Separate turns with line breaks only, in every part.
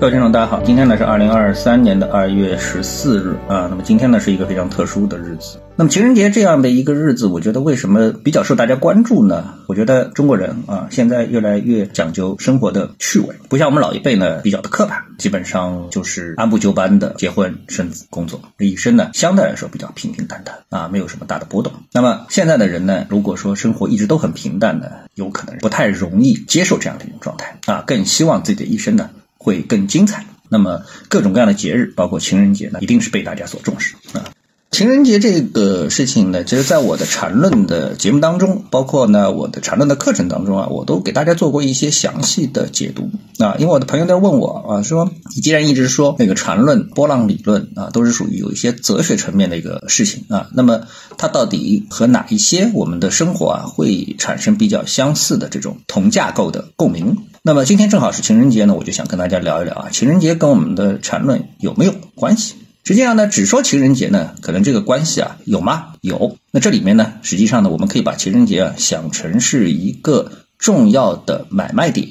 各位听众，大家好，今天呢是二零二三年的二月十四日啊。那么今天呢是一个非常特殊的日子。那么情人节这样的一个日子，我觉得为什么比较受大家关注呢？我觉得中国人啊现在越来越讲究生活的趣味，不像我们老一辈呢比较的刻板，基本上就是按部就班的结婚生子工作，这一生呢相对来说比较平平淡淡啊，没有什么大的波动。那么现在的人呢，如果说生活一直都很平淡呢，有可能不太容易接受这样的一种状态啊，更希望自己的一生呢。会更精彩。那么各种各样的节日，包括情人节呢，一定是被大家所重视啊。情人节这个事情呢，其实在我的缠论的节目当中，包括呢我的缠论的课程当中啊，我都给大家做过一些详细的解读啊。因为我的朋友在问我啊，说你既然一直说那个缠论、波浪理论啊，都是属于有一些哲学层面的一个事情啊，那么它到底和哪一些我们的生活啊会产生比较相似的这种同架构的共鸣？那么今天正好是情人节呢，我就想跟大家聊一聊啊，情人节跟我们的缠论有没有关系？实际上呢，只说情人节呢，可能这个关系啊有吗？有。那这里面呢，实际上呢，我们可以把情人节啊想成是一个重要的买卖点。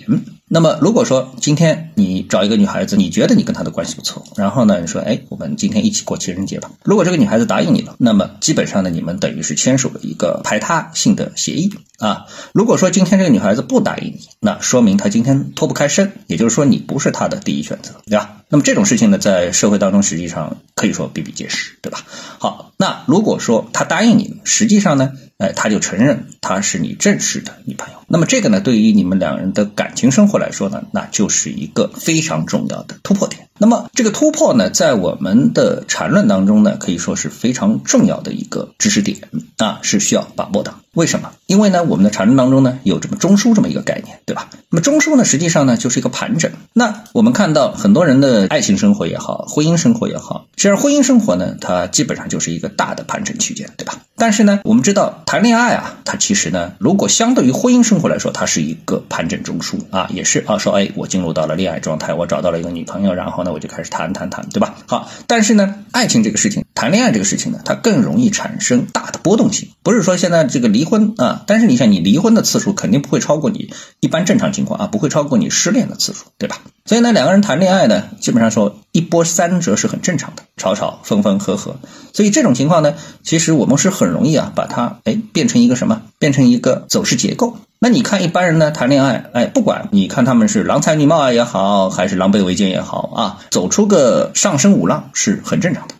那么如果说今天你找一个女孩子，你觉得你跟她的关系不错，然后呢，你说，哎，我们今天一起过情人节吧。如果这个女孩子答应你了，那么基本上呢，你们等于是签署了一个排他性的协议啊。如果说今天这个女孩子不答应你，那说明她今天脱不开身，也就是说你不是她的第一选择，对吧？那么这种事情呢，在社会当中实际上可以说比比皆是，对吧？好，那如果说他答应你，实际上呢？哎，他就承认他是你正式的女朋友。那么这个呢，对于你们两人的感情生活来说呢，那就是一个非常重要的突破点。那么这个突破呢，在我们的缠论当中呢，可以说是非常重要的一个知识点啊，是需要把握的。为什么？因为呢，我们的缠论当中呢，有这么中枢这么一个概念，对吧？那么中枢呢，实际上呢，就是一个盘整。那我们看到很多人的爱情生活也好，婚姻生活也好，其实婚姻生活呢，它基本上就是一个大的盘整区间，对吧？但是呢，我们知道谈恋爱啊，它其实呢，如果相对于婚姻生活来说，它是一个盘整中枢啊，也是啊，说哎，我进入到了恋爱状态，我找到了一个女朋友，然后呢，那我就开始谈谈谈，对吧？好，但是呢，爱情这个事情，谈恋爱这个事情呢，它更容易产生大的波动性，不是说现在这个离婚啊，但是你想，你离婚的次数肯定不会超过你一般正常情况啊，不会超过你失恋的次数，对吧？所以呢，两个人谈恋爱呢，基本上说一波三折是很正常的，吵吵分分合合。所以这种情况呢，其实我们是很容易啊，把它哎变成一个什么？变成一个走势结构。那你看一般人呢谈恋爱，哎，不管你看他们是郎才女貌啊也好，还是狼狈为奸也好啊，走出个上升五浪是很正常的，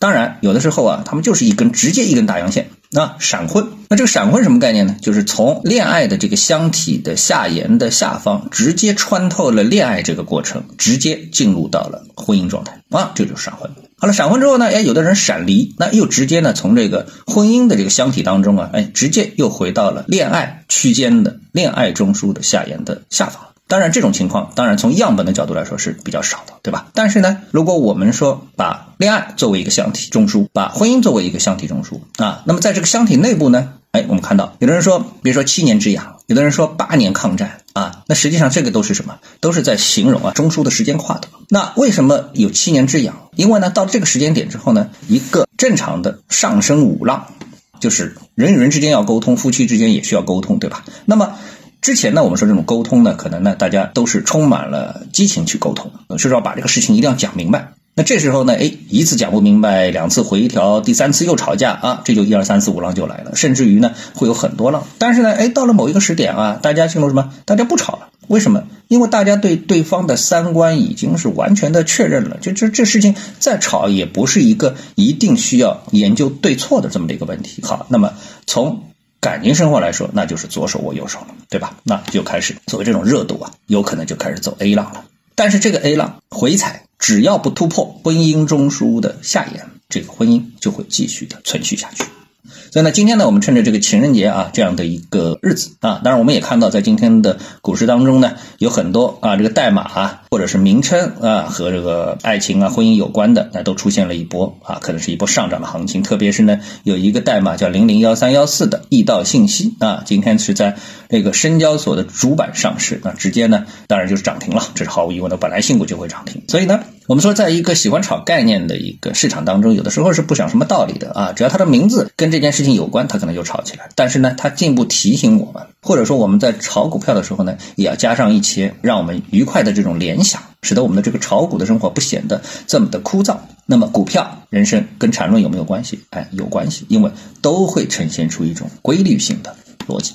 当然有的时候啊，他们就是一根直接一根大阳线。那闪婚，那这个闪婚什么概念呢？就是从恋爱的这个箱体的下沿的下方，直接穿透了恋爱这个过程，直接进入到了婚姻状态啊，这就是闪婚。好了，闪婚之后呢，哎，有的人闪离，那又直接呢从这个婚姻的这个箱体当中啊，哎，直接又回到了恋爱区间的恋爱中枢的下沿的下方。当然，这种情况当然从样本的角度来说是比较少的，对吧？但是呢，如果我们说把恋爱作为一个箱体中枢，把婚姻作为一个箱体中枢啊，那么在这个箱体内部呢，哎，我们看到有的人说，比如说七年之痒，有的人说八年抗战啊，那实际上这个都是什么？都是在形容啊中枢的时间跨度。那为什么有七年之痒？因为呢，到这个时间点之后呢，一个正常的上升五浪，就是人与人之间要沟通，夫妻之间也需要沟通，对吧？那么。之前呢，我们说这种沟通呢，可能呢，大家都是充满了激情去沟通，就是说把这个事情一定要讲明白。那这时候呢，哎，一次讲不明白，两次回调，第三次又吵架啊，这就一二三四五浪就来了，甚至于呢，会有很多浪。但是呢，哎，到了某一个时点啊，大家进入什么？大家不吵了，为什么？因为大家对对方的三观已经是完全的确认了，就这这事情再吵也不是一个一定需要研究对错的这么的一个问题。好，那么从。感情生活来说，那就是左手握右手了，对吧？那就开始作为这种热度啊，有可能就开始走 A 浪了。但是这个 A 浪回踩，只要不突破婚姻中枢的下沿，这个婚姻就会继续的存续下去。所以呢，今天呢，我们趁着这个情人节啊这样的一个日子啊，当然我们也看到，在今天的股市当中呢，有很多啊这个代码啊或者是名称啊和这个爱情啊婚姻有关的，那都出现了一波啊，可能是一波上涨的行情。特别是呢，有一个代码叫零零幺三幺四的易道信息啊，今天是在这个深交所的主板上市，那直接呢，当然就是涨停了，这是毫无疑问的，本来新股就会涨停。所以呢。我们说，在一个喜欢炒概念的一个市场当中，有的时候是不讲什么道理的啊，只要它的名字跟这件事情有关，它可能就炒起来。但是呢，它进一步提醒我们，或者说我们在炒股票的时候呢，也要加上一些让我们愉快的这种联想，使得我们的这个炒股的生活不显得这么的枯燥。那么，股票、人生跟缠论有没有关系？哎，有关系，因为都会呈现出一种规律性的逻辑。